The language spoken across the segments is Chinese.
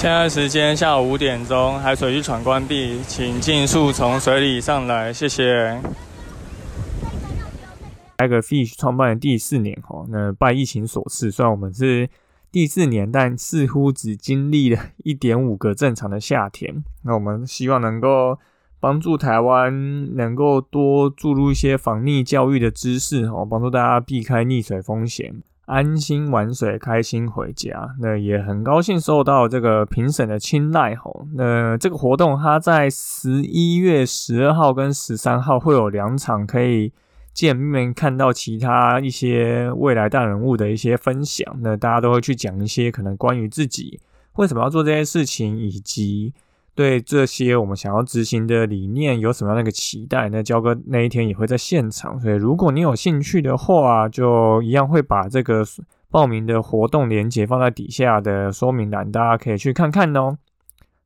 现在时间下午五点钟，海水浴场关闭，请尽速从水里上来，谢谢。t i g e Fish 创办的第四年，哈，那拜疫情所赐，虽然我们是第四年，但似乎只经历了一点五个正常的夏天。那我们希望能够帮助台湾，能够多注入一些防溺教育的知识，哦，帮助大家避开溺水风险。安心玩水，开心回家。那也很高兴受到这个评审的青睐吼。那这个活动它在十一月十二号跟十三号会有两场可以见面，看到其他一些未来大人物的一些分享。那大家都会去讲一些可能关于自己为什么要做这些事情，以及。对这些我们想要执行的理念有什么样的一个期待？那焦哥那一天也会在现场，所以如果你有兴趣的话，就一样会把这个报名的活动链接放在底下的说明栏，大家可以去看看哦。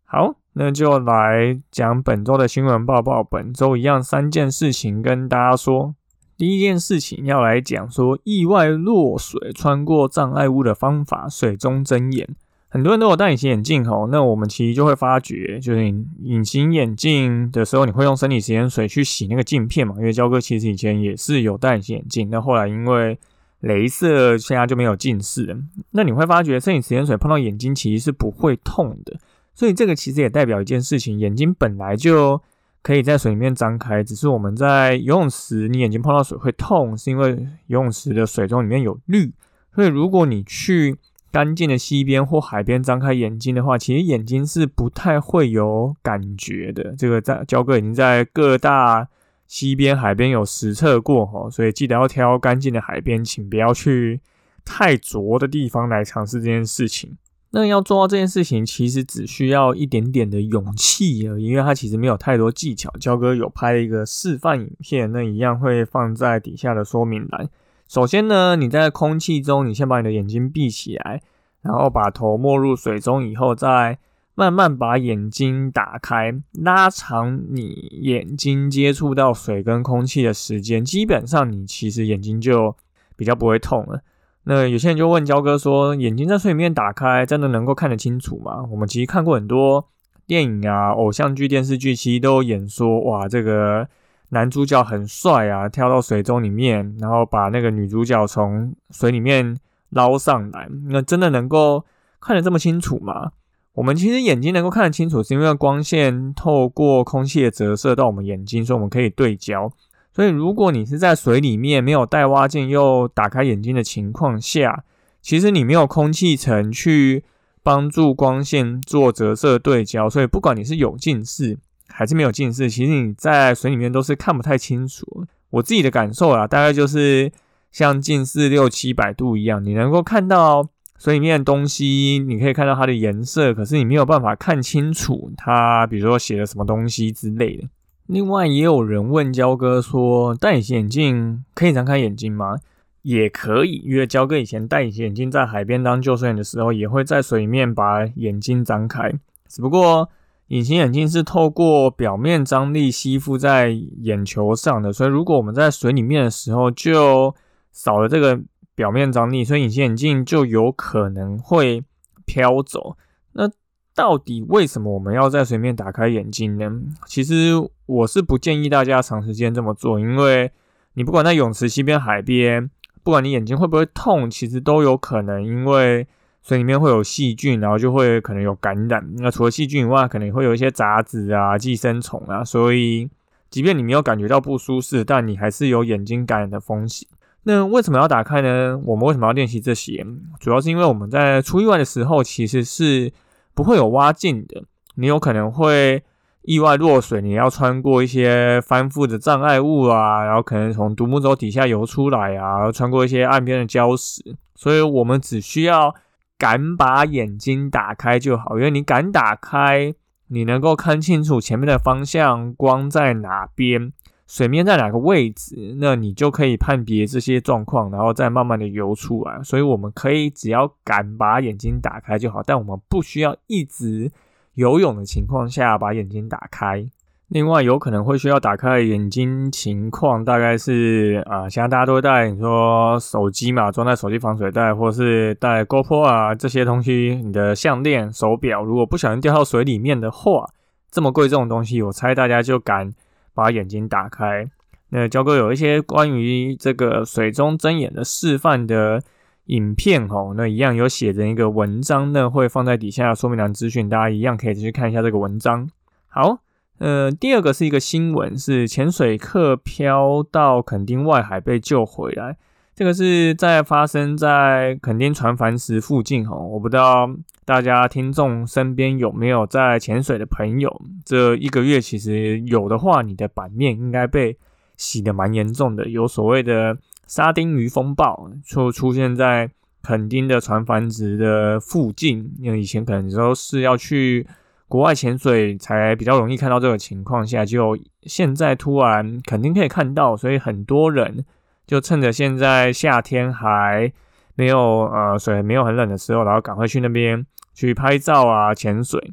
好，那就来讲本周的新闻报报。本周一样三件事情跟大家说。第一件事情要来讲说意外落水穿过障碍物的方法，水中睁眼。很多人都有戴隐形眼镜吼，那我们其实就会发觉，就是隐形眼镜的时候，你会用生理食盐水去洗那个镜片嘛？因为焦哥其实以前也是有戴隐形眼镜，那后来因为镭射，现在就没有近视。那你会发觉生理食盐水碰到眼睛其实是不会痛的，所以这个其实也代表一件事情：眼睛本来就可以在水里面张开，只是我们在游泳池，你眼睛碰到水会痛，是因为游泳池的水中里面有氯，所以如果你去干净的溪边或海边，张开眼睛的话，其实眼睛是不太会有感觉的。这个在焦哥已经在各大溪边、海边有实测过哈，所以记得要挑干净的海边，请不要去太浊的地方来尝试这件事情。那要做到这件事情，其实只需要一点点的勇气而已，因为它其实没有太多技巧。焦哥有拍一个示范影片，那一样会放在底下的说明栏。首先呢，你在空气中，你先把你的眼睛闭起来，然后把头没入水中，以后再慢慢把眼睛打开，拉长你眼睛接触到水跟空气的时间，基本上你其实眼睛就比较不会痛了。那有些人就问焦哥说，眼睛在水里面打开，真的能够看得清楚吗？我们其实看过很多电影啊、偶像剧、电视剧，其实都演说，哇，这个。男主角很帅啊，跳到水中里面，然后把那个女主角从水里面捞上来。那真的能够看得这么清楚吗？我们其实眼睛能够看得清楚，是因为光线透过空气的折射到我们眼睛，所以我们可以对焦。所以如果你是在水里面没有带蛙镜又打开眼睛的情况下，其实你没有空气层去帮助光线做折射对焦，所以不管你是有近视。还是没有近视，其实你在水里面都是看不太清楚。我自己的感受啊，大概就是像近视六七百度一样，你能够看到水里面的东西，你可以看到它的颜色，可是你没有办法看清楚它，比如说写了什么东西之类的。另外，也有人问焦哥说，戴隐形眼镜可以张开眼睛吗？也可以，因为焦哥以前戴隐形眼镜在海边当救生员的时候，也会在水里面把眼睛张开，只不过。隐形眼镜是透过表面张力吸附在眼球上的，所以如果我们在水里面的时候就少了这个表面张力，所以隐形眼镜就有可能会飘走。那到底为什么我们要在水面打开眼睛呢？其实我是不建议大家长时间这么做，因为你不管在泳池、溪边、海边，不管你眼睛会不会痛，其实都有可能因为。水里面会有细菌，然后就会可能有感染。那除了细菌以外，可能会有一些杂质啊、寄生虫啊。所以，即便你没有感觉到不舒适，但你还是有眼睛感染的风险。那为什么要打开呢？我们为什么要练习这些？主要是因为我们在出意外的时候，其实是不会有蛙镜的。你有可能会意外落水，你要穿过一些翻覆的障碍物啊，然后可能从独木舟底下游出来啊，穿过一些岸边的礁石。所以我们只需要。敢把眼睛打开就好，因为你敢打开，你能够看清楚前面的方向，光在哪边，水面在哪个位置，那你就可以判别这些状况，然后再慢慢的游出来。所以我们可以只要敢把眼睛打开就好，但我们不需要一直游泳的情况下把眼睛打开。另外，有可能会需要打开眼睛情况，大概是啊，现在大家都会带你说手机嘛，装在手机防水袋，或是带 GoPro 啊这些东西，你的项链、手表，如果不小心掉到水里面的话，这么贵重的东西，我猜大家就敢把眼睛打开。那焦哥有一些关于这个水中睁眼的示范的影片哦，那一样有写着一个文章呢，会放在底下说明栏资讯，大家一样可以去看一下这个文章。好。呃，第二个是一个新闻，是潜水客漂到垦丁外海被救回来。这个是在发生在垦丁船帆石附近哈，我不知道大家听众身边有没有在潜水的朋友。这一个月其实有的话，你的版面应该被洗的蛮严重的，有所谓的沙丁鱼风暴，就出现在垦丁的船帆石的附近。因为以前可能都是要去。国外潜水才比较容易看到这个情况下，就现在突然肯定可以看到，所以很多人就趁着现在夏天还没有呃水没有很冷的时候，然后赶快去那边去拍照啊潜水。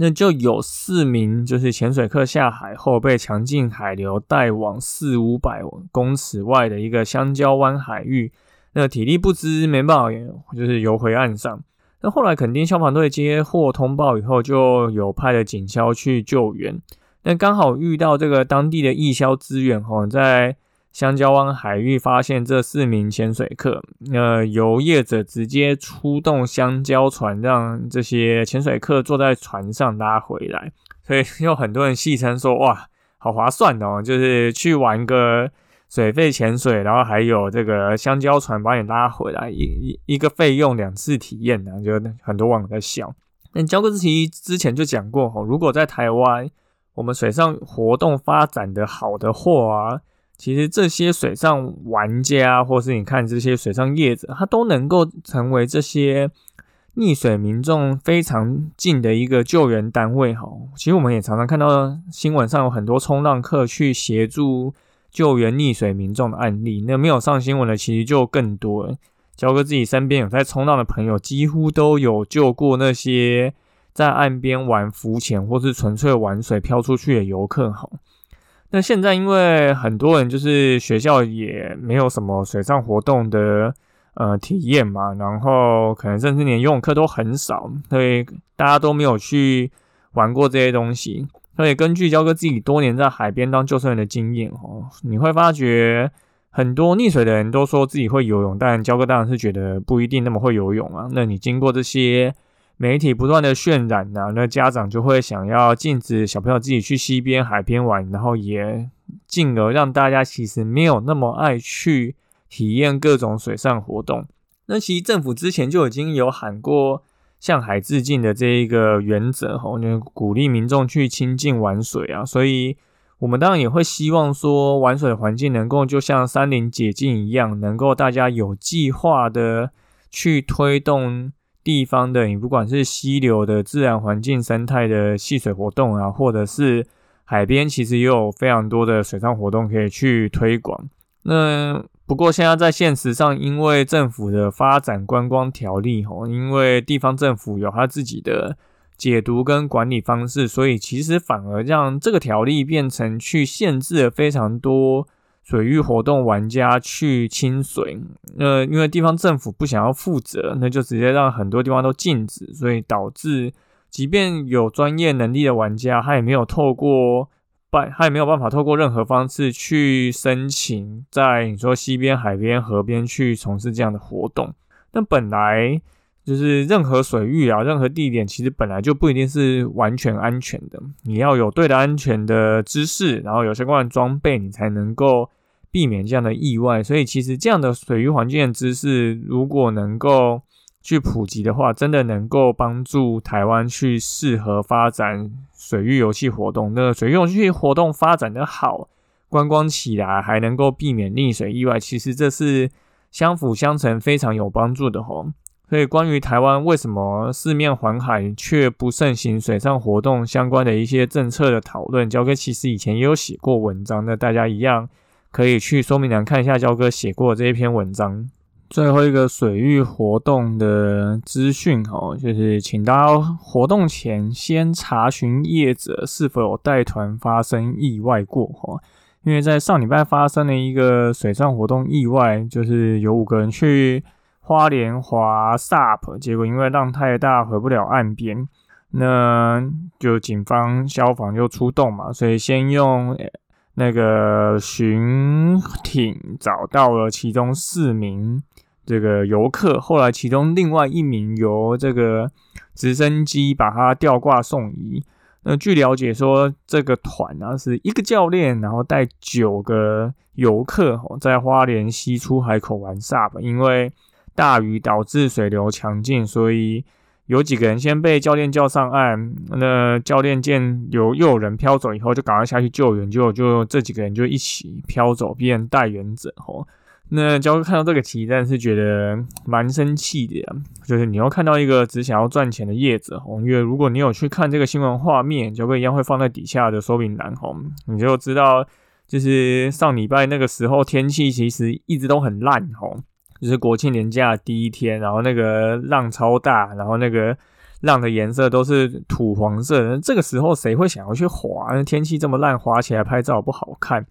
那就有四名就是潜水客下海后被强劲海流带往四五百公尺外的一个香蕉湾海域，那体力不支没办法，就是游回岸上。那后来，垦丁消防队接获通报以后，就有派了警消去救援。那刚好遇到这个当地的义消资源，哈，在香蕉湾海域发现这四名潜水客。那由业者直接出动香蕉船，让这些潜水客坐在船上拉回来。所以 有很多人戏称说：“哇，好划算哦，就是去玩个。”水费潜水，然后还有这个香蕉船把你拉回来，一一一个费用两次体验呢，就很多网友在笑。那焦哥之前之前就讲过哈，如果在台湾我们水上活动发展的好的话，其实这些水上玩家或是你看这些水上业者，他都能够成为这些溺水民众非常近的一个救援单位哈。其实我们也常常看到新闻上有很多冲浪客去协助。救援溺水民众的案例，那没有上新闻的其实就更多了。焦哥自己身边有在冲浪的朋友，几乎都有救过那些在岸边玩浮潜或是纯粹玩水漂出去的游客。哈，那现在因为很多人就是学校也没有什么水上活动的呃体验嘛，然后可能甚至连游泳课都很少，所以大家都没有去玩过这些东西。所以根据焦哥自己多年在海边当救生员的经验，哦，你会发觉很多溺水的人都说自己会游泳，但焦哥当然是觉得不一定那么会游泳啊。那你经过这些媒体不断的渲染呢，那家长就会想要禁止小朋友自己去溪边、海边玩，然后也进而让大家其实没有那么爱去体验各种水上活动。那其实政府之前就已经有喊过。向海致敬的这一个原则，吼，就鼓励民众去亲近玩水啊，所以我们当然也会希望说，玩水的环境能够就像山林解禁一样，能够大家有计划的去推动地方的，你不管是溪流的自然环境生态的戏水活动啊，或者是海边，其实也有非常多的水上活动可以去推广。那不过现在在现实上，因为政府的发展观光条例，吼，因为地方政府有他自己的解读跟管理方式，所以其实反而让这个条例变成去限制了非常多水域活动玩家去亲水。那，因为地方政府不想要负责，那就直接让很多地方都禁止，所以导致即便有专业能力的玩家，他也没有透过。办他也没有办法透过任何方式去申请，在你说西边、海边、河边去从事这样的活动。那本来就是任何水域啊，任何地点，其实本来就不一定是完全安全的。你要有对的安全的知识，然后有相关的装备，你才能够避免这样的意外。所以，其实这样的水域环境的知识，如果能够去普及的话，真的能够帮助台湾去适合发展水域游戏活动。那水域游戏活动发展的好，观光起来还能够避免溺水意外，其实这是相辅相成，非常有帮助的吼。所以关于台湾为什么四面环海却不盛行水上活动相关的一些政策的讨论，焦哥其实以前也有写过文章，那大家一样可以去说明栏看一下焦哥写过这一篇文章。最后一个水域活动的资讯哦，就是请大家活动前先查询业者是否有带团发生意外过哈。因为在上礼拜发生了一个水上活动意外，就是有五个人去花莲滑 SUP，结果因为浪太大回不了岸边，那就警方消防就出动嘛，所以先用。那个巡艇找到了其中四名这个游客，后来其中另外一名由这个直升机把他吊挂送医。那据了解说，这个团呢是一个教练，然后带九个游客在花莲西出海口玩 SUP，因为大雨导致水流强劲，所以。有几个人先被教练叫上岸，那教练见有又有人飘走以后，就赶快下去救援，就就这几个人就一起飘走，变带援者吼。那教哥看到这个题，但是觉得蛮生气的，就是你要看到一个只想要赚钱的叶子吼，因为如果你有去看这个新闻画面，教哥一样会放在底下的说明栏吼，你就知道，就是上礼拜那个时候天气其实一直都很烂哦。就是国庆年假第一天，然后那个浪超大，然后那个浪的颜色都是土黄色。这个时候谁会想要去滑？天气这么烂，滑起来拍照不好看。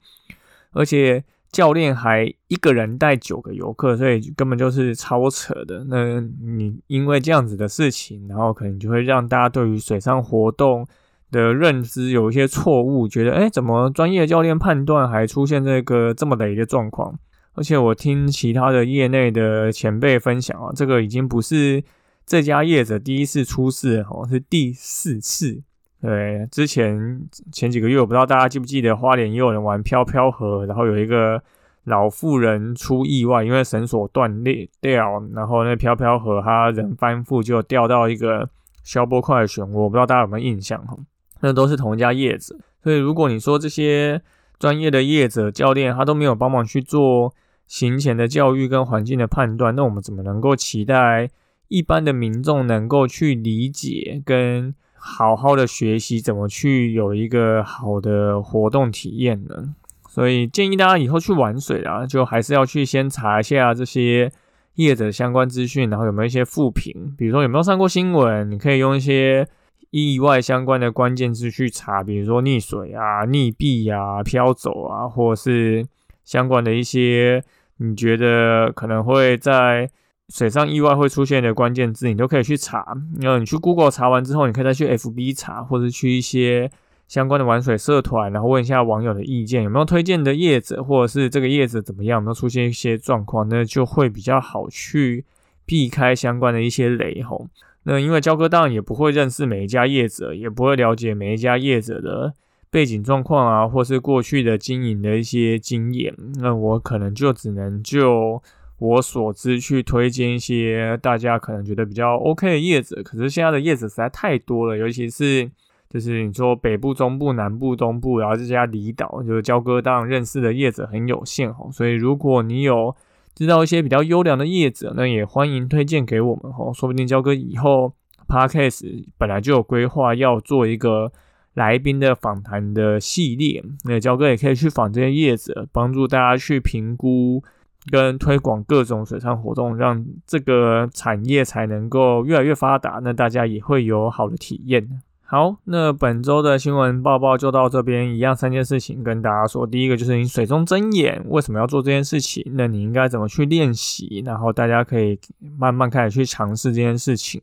而且教练还一个人带九个游客，所以根本就是超扯的。那你因为这样子的事情，然后可能就会让大家对于水上活动的认知有一些错误，觉得哎，怎么专业教练判断还出现这个这么雷的状况？而且我听其他的业内的前辈分享啊，这个已经不是这家业者第一次出事哦，是第四次。对，之前前几个月我不知道大家记不记得，花莲也有人玩飘飘河，然后有一个老妇人出意外，因为绳索断裂掉，然后那飘飘河他人翻覆就掉到一个消波块的漩涡，我不知道大家有没有印象哈？那都是同一家业者，所以如果你说这些专业的业者教练他都没有帮忙去做。行前的教育跟环境的判断，那我们怎么能够期待一般的民众能够去理解跟好好的学习怎么去有一个好的活动体验呢？所以建议大家以后去玩水啊，就还是要去先查一下这些业者相关资讯，然后有没有一些复评，比如说有没有上过新闻，你可以用一些意外相关的关键字去查，比如说溺水啊、溺毙啊、飘走啊，或者是相关的一些。你觉得可能会在水上意外会出现的关键字，你都可以去查。然后你去 Google 查完之后，你可以再去 FB 查，或者去一些相关的玩水社团，然后问一下网友的意见，有没有推荐的叶子，或者是这个叶子怎么样，有没有出现一些状况，那就会比较好去避开相关的一些雷吼。那因为焦哥当然也不会认识每一家业者，也不会了解每一家业者的。背景状况啊，或是过去的经营的一些经验，那我可能就只能就我所知去推荐一些大家可能觉得比较 OK 的叶子。可是现在的叶子实在太多了，尤其是就是你说北部、中部、南部、东部，然后这家离岛，就是焦哥当然认识的叶子很有限哈。所以如果你有知道一些比较优良的叶子，那也欢迎推荐给我们哈。说不定焦哥以后 Podcast 本来就有规划要做一个。来宾的访谈的系列，那焦哥也可以去访这些叶子，帮助大家去评估跟推广各种水上活动，让这个产业才能够越来越发达，那大家也会有好的体验。好，那本周的新闻报报就到这边，一样三件事情跟大家说。第一个就是你水中睁眼为什么要做这件事情？那你应该怎么去练习？然后大家可以慢慢开始去尝试这件事情。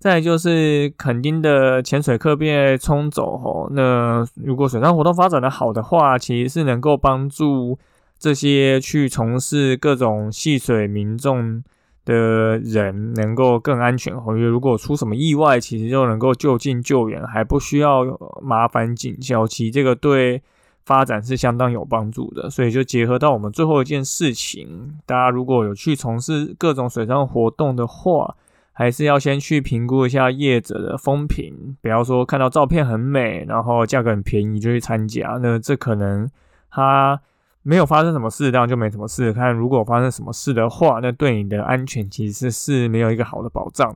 再就是垦丁的潜水课被冲走吼，那如果水上活动发展的好的话，其实是能够帮助这些去从事各种戏水民众的人能够更安全吼，因为如果出什么意外，其实就能够就近救援，还不需要麻烦警消，其实这个对发展是相当有帮助的。所以就结合到我们最后一件事情，大家如果有去从事各种水上活动的话。还是要先去评估一下业者的风评，不要说看到照片很美，然后价格很便宜就去参加，那这可能他没有发生什么事，当然就没什么事。看如果发生什么事的话，那对你的安全其实是没有一个好的保障。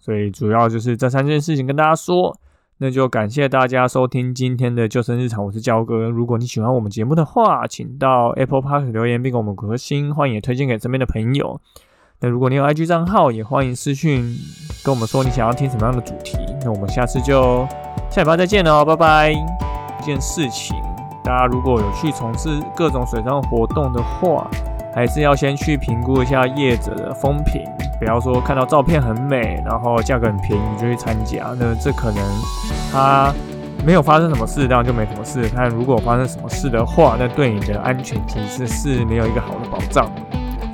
所以主要就是这三件事情跟大家说。那就感谢大家收听今天的救生日常，我是焦哥。如果你喜欢我们节目的话，请到 Apple Park 留言并给我们五颗星，欢迎也推荐给身边的朋友。那如果你有 IG 账号，也欢迎私讯跟我们说你想要听什么样的主题。那我们下次就下礼拜再见喽，拜拜。一件事情。大家如果有去从事各种水上活动的话，还是要先去评估一下业者的风评，不要说看到照片很美，然后价格很便宜就去参加，那这可能它没有发生什么事，当然就没什么事。但如果发生什么事的话，那对你的安全其实是没有一个好的保障。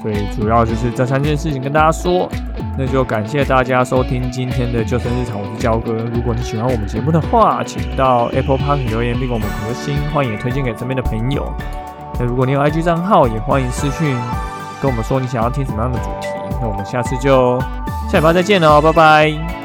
所以主要就是这三件事情跟大家说。那就感谢大家收听今天的救生日常，我是焦哥。如果你喜欢我们节目的话，请到 Apple Park 留言并给我们核心，欢迎也推荐给身边的朋友。那如果你有 IG 账号，也欢迎私讯跟我们说你想要听什么样的主题。那我们下次就下礼拜再见喽，拜拜。